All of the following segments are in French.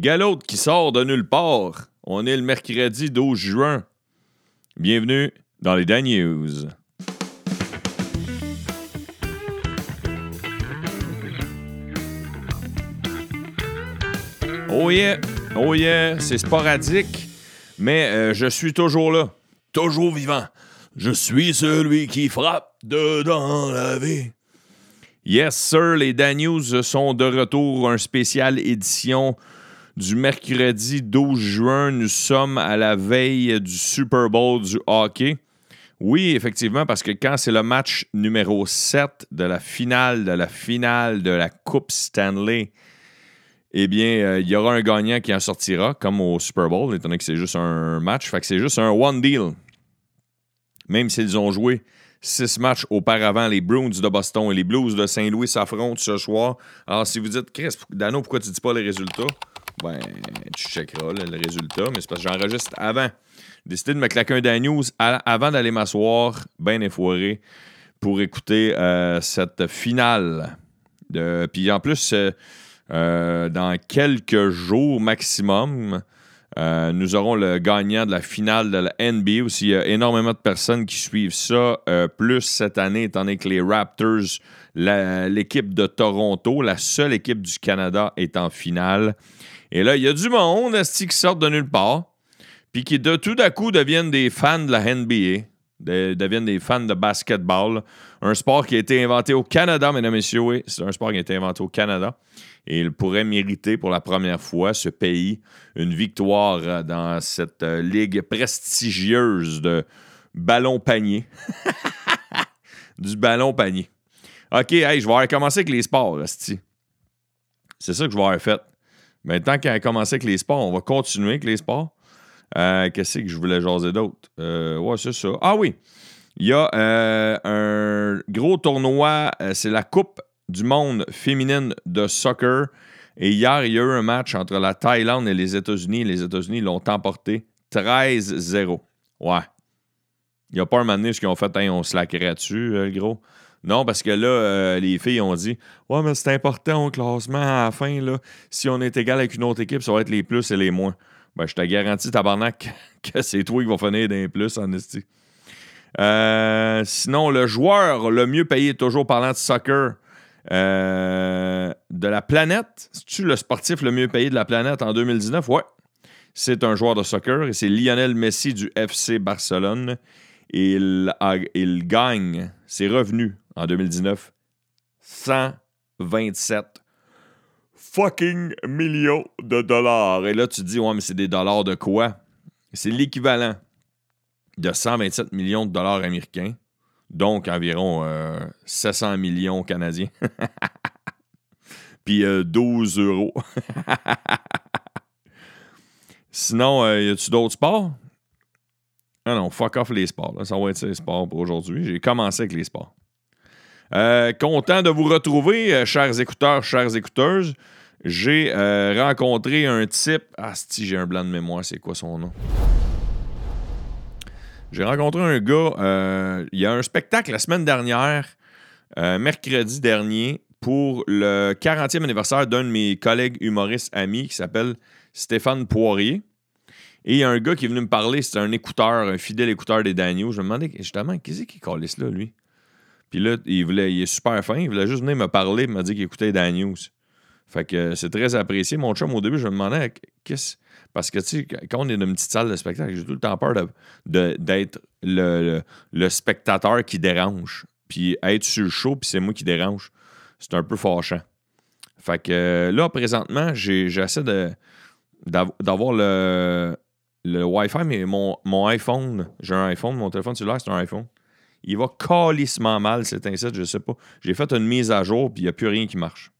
Galop qui sort de nulle part. On est le mercredi 12 juin. Bienvenue dans les Dan News. Oh yeah, oh yeah, c'est sporadique, mais euh, je suis toujours là, toujours vivant. Je suis celui qui frappe dedans la vie. Yes, sir, les Dan News sont de retour, un spécial édition du mercredi 12 juin. Nous sommes à la veille du Super Bowl du hockey. Oui, effectivement, parce que quand c'est le match numéro 7 de la finale de la finale de la Coupe Stanley, eh bien, euh, il y aura un gagnant qui en sortira, comme au Super Bowl, étant donné que c'est juste un match. Fait que c'est juste un one deal. Même s'ils ont joué six matchs auparavant, les Bruins de Boston et les Blues de Saint-Louis s'affrontent ce soir. Alors, si vous dites, Chris, Dano, pourquoi tu dis pas les résultats? Ben, tu checkeras le résultat, mais c'est parce que j'enregistre avant. J'ai décidé de me claquer un Dan News avant d'aller m'asseoir, bien effoiré, pour écouter euh, cette finale. Puis en plus, euh, euh, dans quelques jours maximum, nous aurons le gagnant de la finale de la NBA. Aussi, il y a énormément de personnes qui suivent ça. plus cette année, étant donné que les Raptors, l'équipe de Toronto, la seule équipe du Canada, est en finale. Et là, il y a du monde qui sort de nulle part, puis qui de tout à coup deviennent des fans de la NBA, deviennent des fans de basketball, un sport qui a été inventé au Canada, mesdames et messieurs. Oui, c'est un sport qui a été inventé au Canada. Et il pourrait mériter pour la première fois, ce pays, une victoire dans cette euh, ligue prestigieuse de ballon-panier. du ballon-panier. OK, hey, je vais commencer avec les sports, C'est ça que je vais avoir fait. Mais tant qu'on a commencé avec les sports, on va continuer avec les sports. Euh, qu'est-ce que je voulais jaser d'autre? Euh, ouais, c'est ça. Ah oui, il y a euh, un gros tournoi, c'est la Coupe du monde féminine de soccer. Et hier, il y a eu un match entre la Thaïlande et les États-Unis. Les États-Unis l'ont emporté 13-0. Ouais. Il n'y a pas un moment donné où ils ont fait, on se lacquerait dessus, le gros. Non, parce que là, euh, les filles ont dit Ouais, mais c'est important au classement à la fin. Là, si on est égal avec une autre équipe, ça va être les plus et les moins. Ben, je te garantis, tabarnak, que c'est toi qui vas finir des plus en esti. Euh, sinon, le joueur le mieux payé, toujours parlant de soccer, euh, de la planète. C'est-tu le sportif le mieux payé de la planète en 2019? Ouais. C'est un joueur de soccer et c'est Lionel Messi du FC Barcelone. Il gagne ses revenus en 2019 127 fucking millions de dollars. Et là, tu te dis, ouais, mais c'est des dollars de quoi? C'est l'équivalent de 127 millions de dollars américains, donc environ 700 euh, millions canadiens. Puis 12 euh, euros. Sinon, euh, y a-tu d'autres sports? Ah non, fuck off les sports. Ça va être les sports pour aujourd'hui. J'ai commencé avec les sports. Content de vous retrouver, chers écouteurs, chères écouteuses. J'ai rencontré un type. Ah, si j'ai un blanc de mémoire, c'est quoi son nom? J'ai rencontré un gars. il y a un spectacle la semaine dernière, mercredi dernier, pour le 40e anniversaire d'un de mes collègues humoristes amis qui s'appelle Stéphane Poirier. Et il y a un gars qui est venu me parler, c'est un écouteur, un fidèle écouteur des Daniels. Je me demandais justement, qu'est-ce qui calisse là, lui? Puis là, il, voulait, il est super fin. Il voulait juste venir me parler, me dire qu'il écoutait Dan News. Fait que c'est très apprécié. Mon chum, au début, je me demandais qu'est-ce. Parce que, tu sais, quand on est dans une petite salle de spectacle, j'ai tout le temps peur d'être le, le, spectateur qui dérange. Puis être sur le show, puis c'est moi qui dérange. C'est un peu fâchant. Fait que là, présentement, j'essaie de d'avoir le, le Wi-Fi, mais mon, mon iPhone, j'ai un iPhone, mon téléphone cellulaire, c'est un iPhone. Il va calissement mal, cet insecte, je sais pas. J'ai fait une mise à jour, puis il n'y a plus rien qui marche.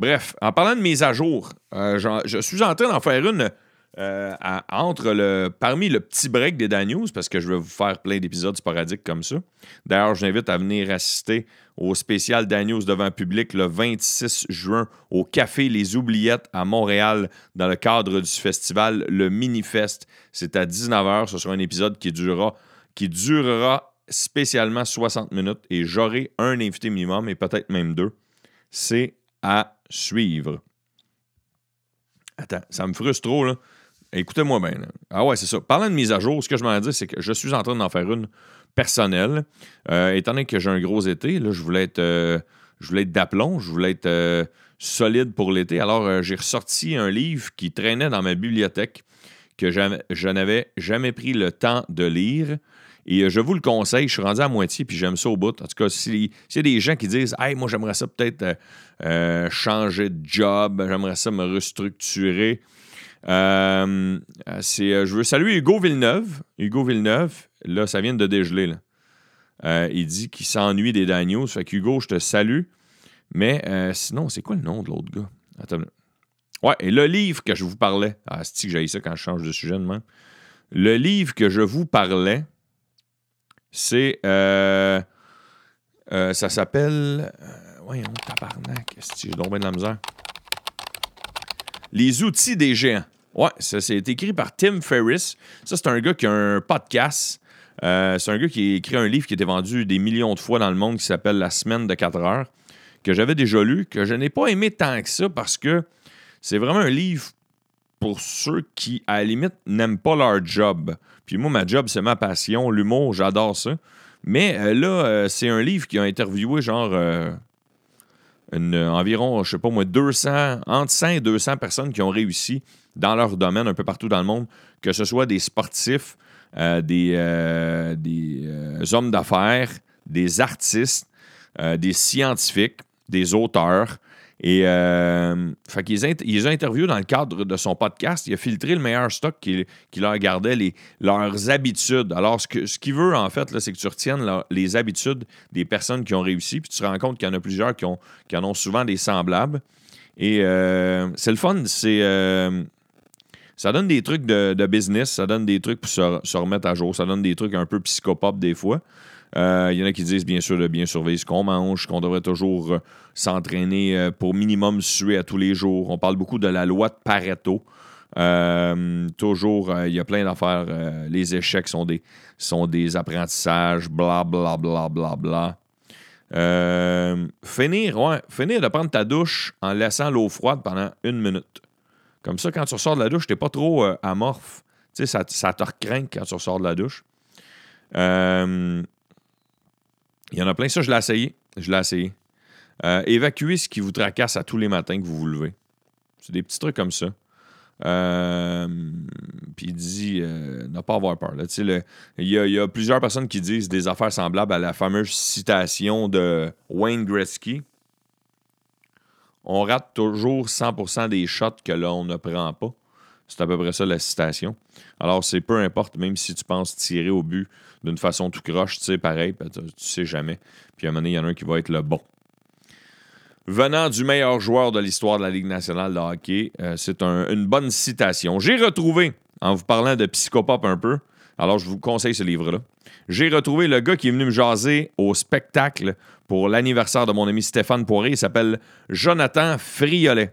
Bref, en parlant de mise à jour, euh, je suis en train d'en faire une euh, entre le, parmi le petit break des Dan News, parce que je vais vous faire plein d'épisodes sporadiques comme ça. D'ailleurs, j'invite à venir assister au spécial Dan News devant public le 26 juin au Café Les Oubliettes à Montréal dans le cadre du festival Le Minifest. C'est à 19h. Ce sera un épisode qui durera qui durera spécialement 60 minutes et j'aurai un invité minimum et peut-être même deux. C'est à suivre. attends, ça me frustre trop, là. Écoutez-moi bien. Ah ouais, c'est ça. Parlant de mise à jour, ce que je m'en dis, c'est que je suis en train d'en faire une personnelle. Euh, étant donné que j'ai un gros été, là, je voulais être, euh, je voulais être d'aplomb, je voulais être euh, solide pour l'été. Alors, j'ai ressorti un livre qui traînait dans ma bibliothèque que je n'avais jamais pris le temps de lire. Et euh, je vous le conseille, je suis rendu à moitié, puis j'aime ça au bout. En tout cas, si- s'il y a des gens qui disent Hey, moi, j'aimerais ça peut-être euh, euh, changer de job, j'aimerais ça me restructurer. C'est, je veux saluer Hugo Villeneuve. Hugo Villeneuve, là, ça vient de dégeler. Là. Il dit qu'il s'ennuie des Daniels. Fait que Hugo, je te salue. Mais sinon, c'est quoi le nom de l'autre gars? Attends. Ouais, et le livre que je vous parlais. Ah, c'est que j'ai ça quand je change de sujet de même? Le livre que je vous parlais, c'est. euh, euh, ça s'appelle. euh, voyons, tabarnak. Esti, J'ai donc bien de la misère? Les outils des géants. Ouais, ça, c'est écrit par Tim Ferriss. Ça, c'est un gars qui a un podcast. Euh, c'est un gars qui a écrit un livre qui a été vendu des millions de fois dans le monde qui s'appelle La semaine de 4 heures, que j'avais déjà lu, que je n'ai pas aimé tant que ça parce que c'est vraiment un livre pour ceux qui, à la limite, n'aiment pas leur job. Puis moi, ma job, c'est ma passion, l'humour, j'adore ça. Mais euh, là, euh, c'est un livre qui a interviewé genre euh, environ, je sais pas moi, 200, entre 100 et 200 personnes qui ont réussi dans leur domaine un peu partout dans le monde, que ce soit des sportifs, des, des hommes d'affaires, des artistes, des scientifiques, des auteurs. Et euh, fait qu'ils int- ils ont interviewé dans le cadre de son podcast. Il a filtré le meilleur stock qui, qui leur gardait les, leurs habitudes. Alors, ce que- ce qu'il veut, en fait, c'est que tu retiennes les habitudes des personnes qui ont réussi, puis tu te rends compte qu'il y en a plusieurs qui, ont, qui en ont souvent des semblables. Et euh, c'est le fun, c'est. euh, ça donne des trucs de, de business, ça donne des trucs pour se, se remettre à jour, ça donne des trucs un peu psychopop des fois. Euh, Il y en a qui disent bien sûr de bien surveiller ce qu'on mange, qu'on devrait toujours euh, s'entraîner euh, pour minimum suer à tous les jours. On parle beaucoup de la loi de Pareto. Euh, toujours, euh, il y a plein d'affaires. euh, les échecs sont des, sont des apprentissages, bla bla bla bla bla. Euh, finir, ouais, finir de prendre ta douche en laissant l'eau froide pendant une minute. Comme ça, quand tu ressors de la douche, t'es pas trop euh, amorphe. Tu sais, ça, ça te recrinque quand tu ressors de la douche. Il y en a plein. Ça, je l'ai essayé. Je l'ai essayé. Euh, évacuer ce qui vous tracasse à tous les matins que vous vous levez. C'est des petits trucs comme ça. Euh, puis il dit euh, ne pas avoir peur. il y a plusieurs personnes qui disent des affaires semblables à la fameuse citation de Wayne Gretzky. On rate toujours 100% des shots que l'on ne prend pas. C'est à peu près ça la citation. Alors, c'est peu importe, même si tu penses tirer au but d'une façon tout croche, tu sais, pareil, ben, tu sais jamais. Puis à un moment donné, il y en a un qui va être le bon. Venant du meilleur joueur de l'histoire de la Ligue nationale de hockey, euh, c'est un- une bonne citation. J'ai retrouvé, en vous parlant de psychopop un peu, alors je vous conseille ce livre-là. J'ai retrouvé le gars qui est venu me jaser au spectacle pour l'anniversaire de mon ami Stéphane Poirier. Il s'appelle Jonathan Friolet.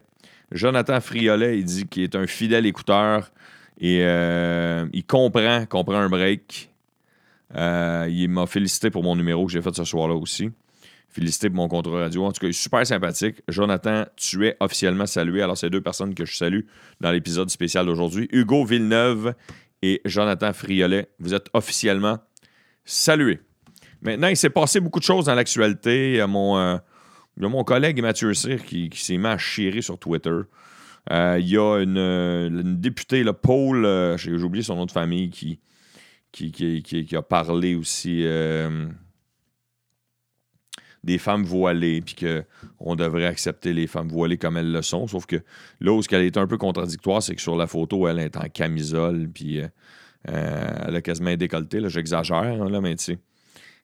Jonathan Friolet, il dit qu'il est un fidèle écouteur et euh, il comprend qu'on prend un break. Euh, il m'a félicité pour mon numéro que j'ai fait ce soir-là aussi. Félicité pour mon contrat radio. En tout cas, il est super sympathique. Jonathan, tu es officiellement salué. Alors, c'est deux personnes que je salue dans l'épisode spécial d'aujourd'hui. Hugo Villeneuve et Jonathan Friolet. Vous êtes officiellement salués. Maintenant, il s'est passé beaucoup de choses dans l'actualité. Mon, euh, il y a mon collègue Mathieu Cyr qui, s'est mis à sur Twitter. Euh, il y a une, une députée, là, Paul, j'ai oublié son nom de famille, qui, qui, a parlé aussi euh, des femmes voilées, puis qu'on devrait accepter les femmes voilées comme elles le sont. Sauf que là où ce qu'elle est un peu contradictoire, c'est que sur la photo, elle est en camisole, puis euh, euh, elle a quasiment un décolleté. J'exagère, hein, là, mais tu sais.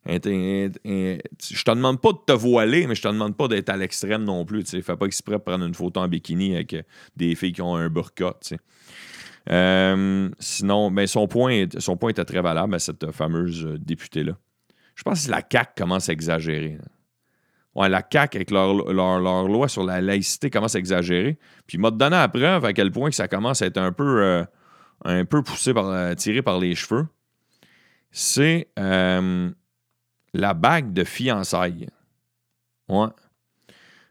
Je te demande pas de te voiler, mais je te demande pas d'être à l'extrême non plus. Fais pas exprès de prendre une photo en bikini avec des filles qui ont un burqa. Euh, sinon, ben, son, point, son point était très valable à cette fameuse euh, députée-là. Je pense que la CAQ commence à exagérer. Ouais, la CAQ, avec leur, loi sur la laïcité, commence à exagérer. Puis il m'a donné la preuve à quel point que ça commence à être un peu, euh, un peu poussé par, tiré par les cheveux. C'est la bague de fiançailles. Ouais.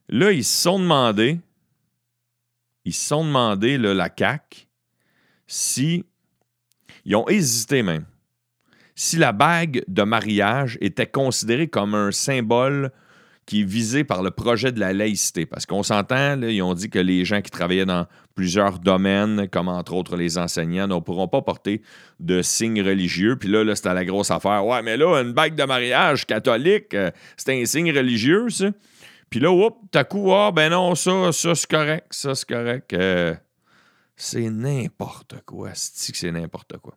Là, ils se sont demandé ils se sont demandé, la CAC, si. Ils ont hésité même. Si la bague de mariage était considérée comme un symbole qui est visé par le projet de la laïcité. Parce qu'on s'entend, ils ont dit que les gens qui travaillaient dans plusieurs domaines, comme entre autres les enseignants, ne pourront pas porter de signes religieux. Puis là, là c'était la grosse affaire. Ouais, mais là, une bague de mariage catholique, euh, c'est un signe religieux, ça. Puis là, oups, à coup, ah, ben non, ça, ça, c'est correct, ça, c'est correct. Euh, c'est n'importe quoi. C'est n'importe quoi.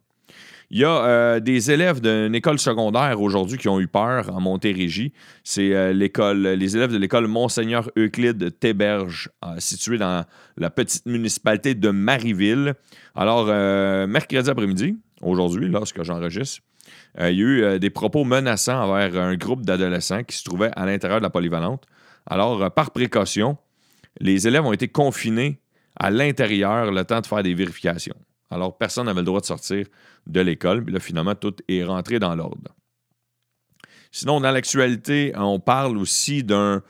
Il y a euh, des élèves d'une école secondaire aujourd'hui qui ont eu peur en Montérégie. C'est euh, l'école, les élèves de l'école Monseigneur Euclide Théberge, située dans la petite municipalité de Marieville. Alors, mercredi après-midi, aujourd'hui, lorsque j'enregistre, il y a eu des propos menaçants envers un groupe d'adolescents qui se trouvaient à l'intérieur de la polyvalente. Alors, euh, par précaution, les élèves ont été confinés à l'intérieur le temps de faire des vérifications. Alors, personne n'avait le droit de sortir de l'école. Puis là, finalement, tout est rentré dans l'ordre. Sinon, dans l'actualité, on parle aussi d'un,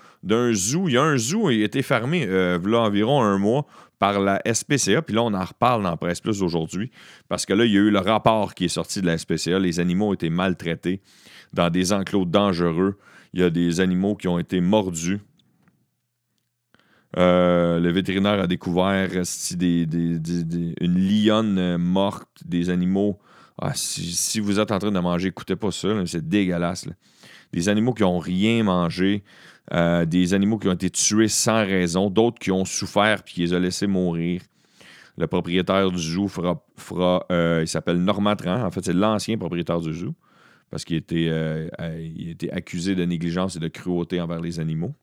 zoo. Il y a un zoo, il a été fermé euh, environ un mois par la SPCA. Puis là, on en reparle dans Presse Plus aujourd'hui parce que là, il y a eu le rapport qui est sorti de la SPCA. Les animaux ont été maltraités dans des enclos dangereux. Il y a des animaux qui ont été mordus. Euh, le vétérinaire a découvert une lionne morte, des animaux. Ah, si, vous êtes en train de manger, écoutez pas ça, c'est dégueulasse. Des animaux qui n'ont rien mangé, euh, des animaux qui ont été tués sans raison, d'autres qui ont souffert puis qui les ont laissés mourir. Le propriétaire du zoo fera, euh, il s'appelle Normand Tran. En fait, c'est l'ancien propriétaire du zoo parce qu'il euh, était accusé de négligence et de cruauté envers les animaux.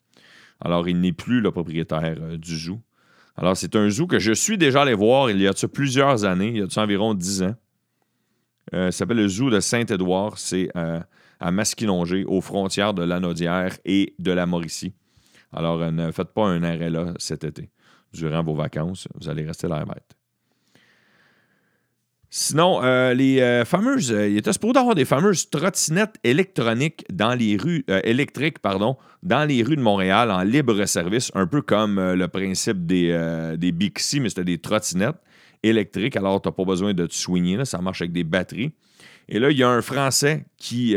Alors, il n'est plus le propriétaire euh, du zoo. Alors, c'est un zoo que je suis déjà allé voir il y a plusieurs années, il y a environ dix ans. Euh, ça s'appelle le zoo de Saint-Édouard. C'est à Masquinongé, aux frontières de l'Anaudière et de la Mauricie. Alors, ne faites pas un arrêt là cet été. Durant vos vacances, vous allez rester là bête. Sinon, euh, les euh, fameuses. Euh, il était supposé avoir des fameuses trottinettes électroniques dans les rues. électriques, pardon, dans les rues de Montréal en libre service, un peu comme le principe des, des Bixi, mais c'était des trottinettes électriques. Alors, tu n'as pas besoin de te soigner, ça marche avec des batteries. Et là, il y a un Français qui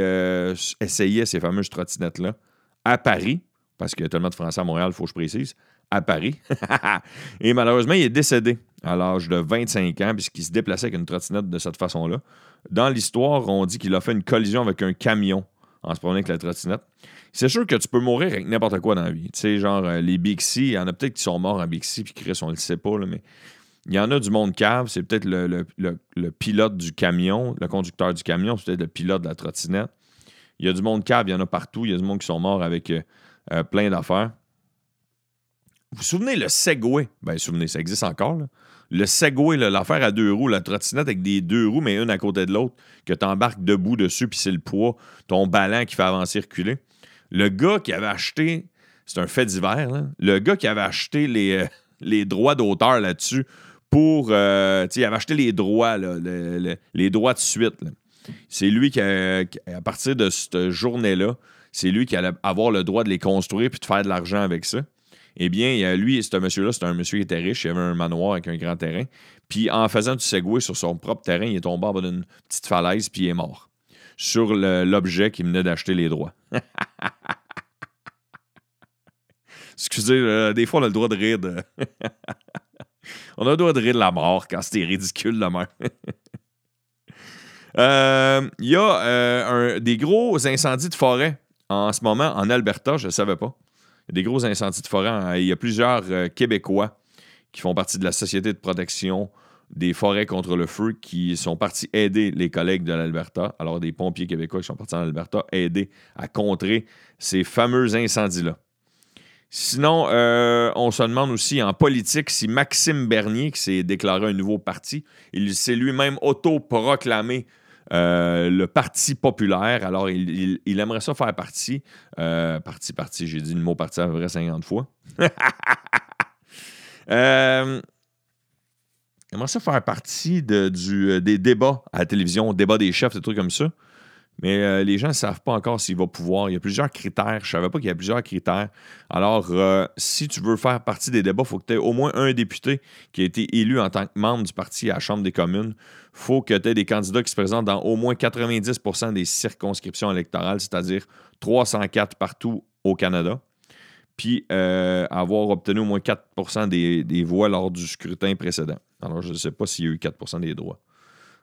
essayait ces fameuses trottinettes-là à Paris, parce qu'il y a tellement de Français à Montréal, il faut que je précise à Paris. et malheureusement, il est décédé à l'âge de 25 ans puisqu'il se déplaçait avec une trottinette de cette façon-là. Dans l'histoire, on dit qu'il a fait une collision avec un camion en se promenant avec la trottinette. C'est sûr que tu peux mourir avec n'importe quoi dans la vie. Tu sais, genre euh, les Bixi, il y en a peut-être qui sont morts en Bixi puis Chris, on le sait pas, mais il y en a du monde cave. C'est peut-être le, pilote du camion, le conducteur du camion, c'est peut-être le pilote de la trottinette. Il y a du monde cave, il y en a partout. Il y a du monde qui sont morts avec euh, euh, plein d'affaires. Vous vous souvenez le Segway? Ben, souvenez, ça existe encore. Le Segway, l'affaire à deux roues, la trottinette avec des deux roues, mais une à côté de l'autre, que tu embarques debout dessus, puis c'est le poids, ton ballon qui fait avancer, reculer. Le gars qui avait acheté, c'est un fait divers, le gars qui avait acheté les, euh, droits d'auteur là-dessus pour. Euh, il avait acheté les droits, les droits de suite. C'est lui qui, à partir de cette journée-là, c'est lui qui allait avoir le droit de les construire puis de faire de l'argent avec ça. Eh bien, lui, ce monsieur-là, c'est un monsieur qui était riche, il avait un manoir avec un grand terrain. Puis en faisant du segway sur son propre terrain, il est tombé en bas d'une petite falaise, puis il est mort. Sur l'objet qui venait d'acheter les droits. Excusez, des fois, on a le droit de rire de. on a le droit de rire de la mort quand c'était ridicule, la mort. Euh, il y a euh, des gros incendies de forêt en ce moment en Alberta, je ne savais pas des gros incendies de forêt. Il y a plusieurs euh, Québécois qui font partie de la Société de protection des forêts contre le feu qui sont partis aider les collègues de l'Alberta, alors des pompiers québécois qui sont partis en Alberta, aider à contrer ces fameux incendies-là. Sinon, euh, on se demande aussi en politique si Maxime Bernier, qui s'est déclaré un nouveau parti, il s'est lui-même autoproclamé euh, le Parti populaire, alors il, aimerait ça faire partie. Euh, parti, parti, j'ai dit le mot parti à peu près 50 fois. euh, il aimerait ça faire partie de, du, des débats à la télévision, débat des chefs, des trucs comme ça. Mais euh, les gens ne savent pas encore s'il va pouvoir. Il y a plusieurs critères. Je ne savais pas qu'il y a plusieurs critères. Alors, euh, si tu veux faire partie des débats, il faut que tu aies au moins un député qui a été élu en tant que membre du parti à la Chambre des communes. Il faut que tu aies des candidats qui se présentent dans au moins 90% des circonscriptions électorales, c'est-à-dire 304 partout au Canada. Puis euh, avoir obtenu au moins 4 des, des voix lors du scrutin précédent. Alors, je ne sais pas s'il y a eu 4% des droits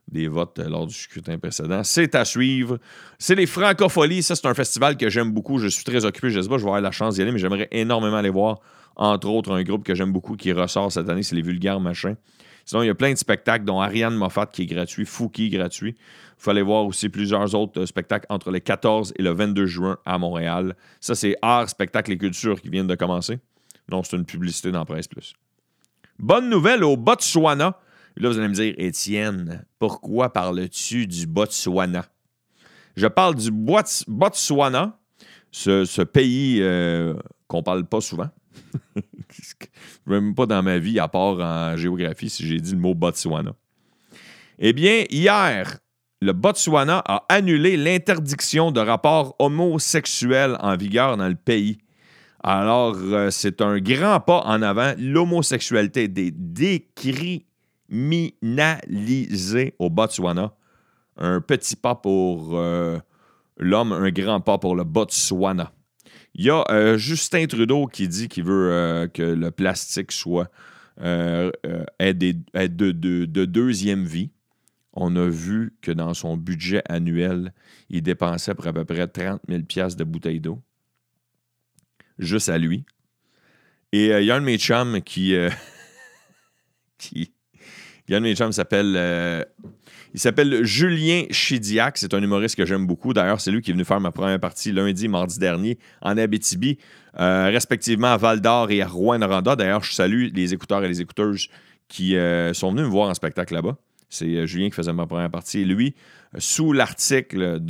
des votes euh, lors du scrutin précédent. C'est à suivre. C'est les Francopholies. Ça, c'est un festival que j'aime beaucoup. Je suis très occupé. Je ne sais pas, je vais avoir la chance d'y aller, mais j'aimerais énormément aller voir. Entre autres, un groupe que j'aime beaucoup qui ressort cette année, c'est les Vulgaires Machins. Sinon, il y a plein de spectacles, dont Ariane Moffat qui est gratuit, Fouki gratuit. Il aller voir aussi plusieurs autres euh, spectacles entre le 14 et le 22 juin à Montréal. Ça, c'est Art, Spectacle et Culture qui viennent de commencer. Non, c'est une publicité dans Presse Plus. Bonne nouvelle au Botswana. Là, vous allez me dire, Étienne, pourquoi parles-tu du Botswana? Je parle du Botswana, ce, pays euh, qu'on parle pas souvent. Même pas dans ma vie, à part en géographie, si j'ai dit le mot Botswana. Eh bien, hier, le Botswana a annulé l'interdiction de rapports homosexuels en vigueur dans le pays. Alors, euh, c'est un grand pas en avant. L'homosexualité est décriminalisée minalisé au Botswana. Un petit pas pour euh, l'homme, un grand pas pour le Botswana. Il y a euh, Justin Trudeau qui dit qu'il veut euh, que le plastique soit de, deuxième vie. On a vu que dans son budget annuel, il dépensait pour à peu près 30 000 de bouteilles d'eau. Juste à lui. Et il y a un de qui, Yann mes s'appelle. Euh, il s'appelle Julien Chidiac. C'est un humoriste que j'aime beaucoup. D'ailleurs, c'est lui qui est venu faire ma première partie lundi, mardi dernier en Abitibi, euh, respectivement à Val d'Or et à Rouen-Noranda. D'ailleurs, je salue les écouteurs et les écouteuses qui euh, sont venus me voir en spectacle là-bas. C'est Julien qui faisait ma première partie. Et lui, sous l'article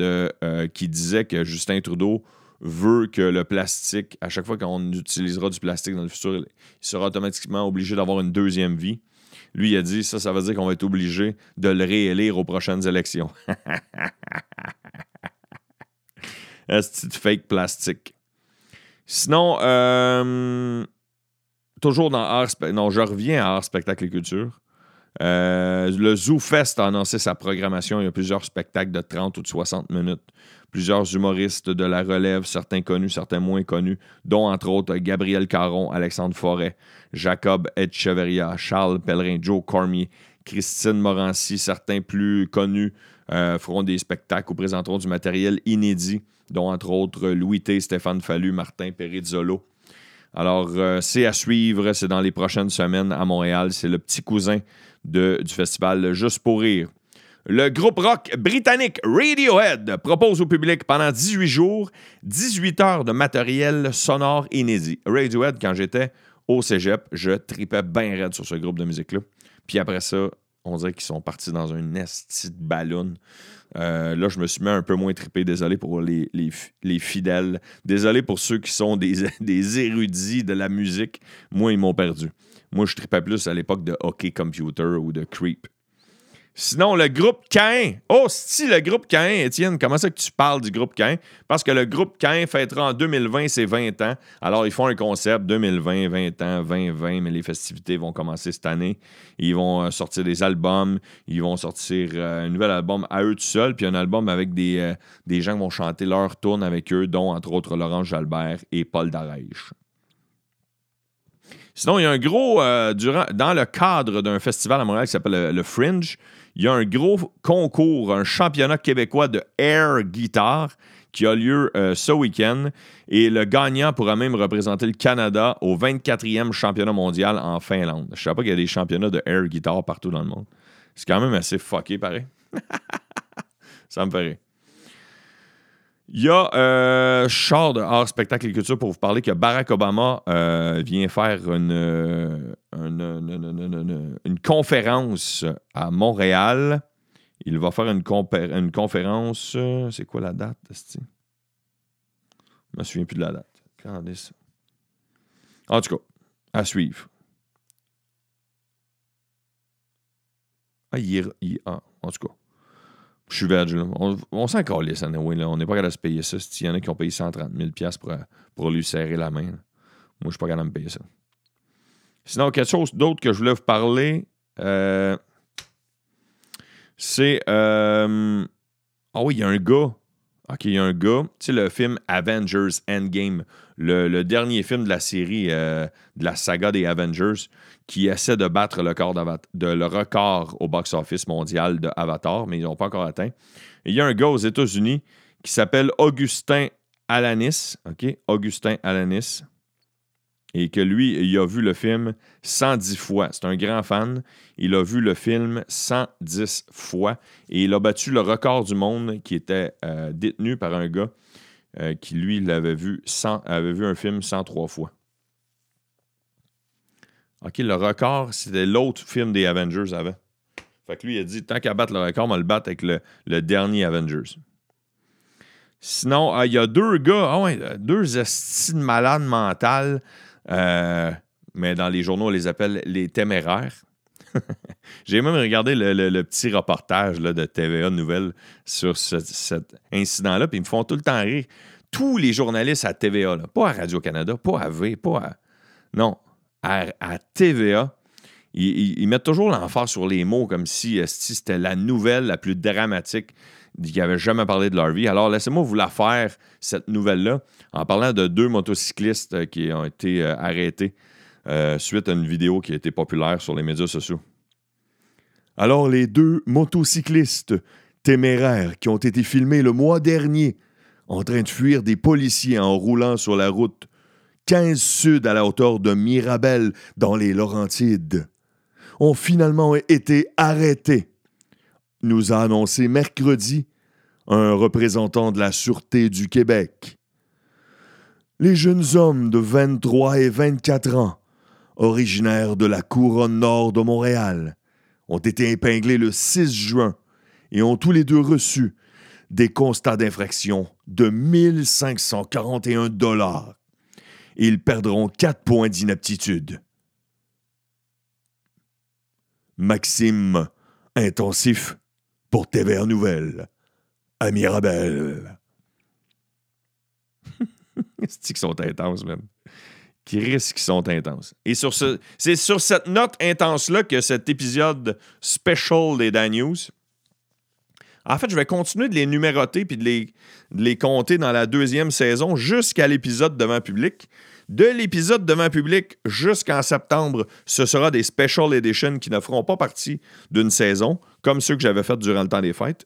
qui disait que Justin Trudeau veut que le plastique, à chaque fois qu'on utilisera du plastique dans le futur, il sera automatiquement obligé d'avoir une deuxième vie. Lui, a dit ça, ça veut dire qu'on va être obligé de le réélire aux prochaines élections. Est-ce que fake plastique? Sinon, euh, toujours dans art, non, je reviens à art, spectacle et culture. Euh, le Zoo Fest a annoncé sa programmation. Il y a plusieurs spectacles de 30 ou de 60 minutes. Plusieurs humoristes de la relève, certains connus, certains moins connus, dont entre autres Gabriel Caron, Alexandre Forêt, Jacob Etcheverria, Charles Pellerin, Joe Cormier, Christine Morancy, certains plus connus euh, feront des spectacles ou présenteront du matériel inédit, dont entre autres Louis T, Stéphane Fallu, Martin Perizzolo. Alors, euh, c'est à suivre, c'est dans les prochaines semaines à Montréal. C'est le petit cousin du festival Juste pour rire. Le groupe rock britannique Radiohead propose au public pendant 18 jours 18 heures de matériel sonore inédit. Radiohead, quand j'étais au cégep, je tripais bien raide sur ce groupe de musique-là. Puis après ça, on dirait qu'ils sont partis dans un esti de ballon. Euh, là, je me suis mis un peu moins trippé. Désolé pour les, les, fidèles. Désolé pour ceux qui sont des, des érudits de la musique. Moi, ils m'ont perdu. Moi, je tripais plus à l'époque de Hockey Computer ou de Creep. Sinon, le groupe Cain. Oh, si le groupe Cain, Étienne, comment ça que tu parles du groupe Cain? Parce que le groupe Cain fêtera en 2020 ses 20 ans. Alors, ils font un concept 2020, 20 ans, 2020, mais les festivités vont commencer cette année. Ils vont euh, sortir des albums. Ils vont sortir euh, un nouvel album à eux tout seuls, puis un album avec des, euh, des gens qui vont chanter leur tourne avec eux, dont entre autres Laurent Jalbert et Paul Darèche. Sinon, il y a un gros, dans le cadre d'un festival à Montréal qui s'appelle le Fringe, il y a un gros concours, un championnat québécois de air guitar qui a lieu euh, ce week-end. Et le gagnant pourra même représenter le Canada au 24e championnat mondial en Finlande. Je ne savais pas qu'il y a des championnats de air guitar partout dans le monde. C'est quand même assez fucké, pareil. Ça me ferait. Il y a euh, char de art, spectacle et culture pour vous parler que Barack Obama euh, vient faire une, une, conférence à Montréal. Il va faire une, une conférence. C'est quoi la date, Je me souviens plus de la date. Est En tout cas, à suivre. Ah, il, ah, en tout cas. Je suis veg, là. On, on s'en calisse, anyway, là. On n'est pas capable de se payer ça. Il y en a qui ont payé 130 000 pour, pour lui serrer la main. Moi, je suis pas capable de me payer ça. Sinon, quelque chose d'autre que je voulais vous parler, euh, c'est... euh, Ah oui, il y a un gars. OK, il y a un gars. Tu sais, le film Avengers Endgame, le, dernier film de la série, euh, de la saga des Avengers, qui essaie de battre le, record au box-office mondial de Avatar, mais ils n'ont pas encore atteint. Il y a un gars aux États-Unis qui s'appelle Augustin Alanis. OK? Augustin Alanis. Et que lui, il a vu le film 110 fois. C'est un grand fan. Il a vu le film 110 fois. Et il a battu le record du monde qui était euh, détenu par un gars euh, qui, lui, l'avait vu, 100 avait vu un film 103 fois. OK, le record, c'était l'autre film des Avengers avant. Fait que lui, il a dit tant qu'à battre le record, on va le battre avec le, le dernier Avengers. Sinon, ah, il y a deux gars, ah ouais, deux estis de malades mentales, euh, mais dans les journaux, on les appelle les téméraires. J'ai même regardé le, petit reportage là, de TVA Nouvelle sur ce- cet incident-là, puis ils me font tout le temps rire. Tous les journalistes à TVA, pas à Radio-Canada, pas à V, pas à. Non, à, TVA, ils, ils- mettent toujours l'emphase sur les mots comme si c'était la nouvelle la plus dramatique qui avait jamais parlé de leur vie. Alors, laissez-moi vous la faire, cette nouvelle-là, en parlant de deux motocyclistes euh, qui ont été euh, arrêtés euh, suite à une vidéo qui a été populaire sur les médias sociaux. Alors, les deux motocyclistes téméraires qui ont été filmés le mois dernier en train de fuir des policiers en roulant sur la route 15 Sud à la hauteur de Mirabel dans les Laurentides ont finalement été arrêtés nous a annoncé mercredi un représentant de la Sûreté du Québec. Les jeunes hommes de 23 et 24 ans, originaires de la couronne nord de Montréal, ont été épinglés le 6 juin et ont tous les deux reçu des constats d'infraction de 1541 dollars. Ils perdront 4 points d'inaptitude. Maxime intensif pour TVA Nouvelle à Mirabel. C'est qu'ils sont intenses, même. Qui risquent qu'ils sont intenses. Et sur ce, c'est sur cette note intense-là que cet épisode special des Dan News. En fait, je vais continuer de les numéroter puis de les, de les compter dans la deuxième saison jusqu'à l'épisode devant public. De l'épisode devant public jusqu'en septembre, ce sera des special editions qui ne feront pas partie d'une saison, comme ceux que j'avais fait durant le temps des fêtes.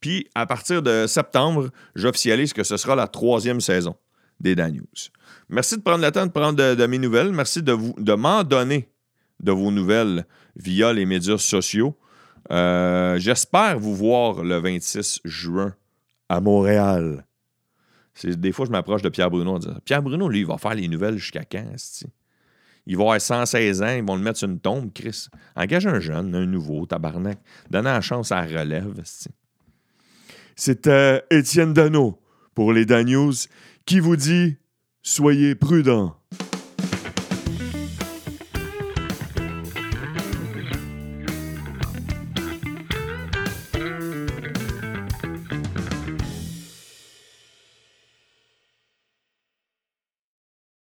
Puis, à partir de septembre, j'officialise que ce sera la troisième saison des Dan News. Merci de prendre le temps de prendre de, mes nouvelles. Merci de m'en donner de vos nouvelles via les médias sociaux. Euh, J'espère vous voir le 26 juin à Montréal. Des fois, je m'approche de Pierre Bruno en disant Pierre Bruno, lui, il va faire les nouvelles jusqu'à quand? Il va avoir 116 ans, ils vont le mettre sur une tombe, Chris. Engage un jeune, un nouveau, tabarnak. Donnez la chance à la relève. C'était Étienne Dano pour les Dan News qui vous dit Soyez prudents.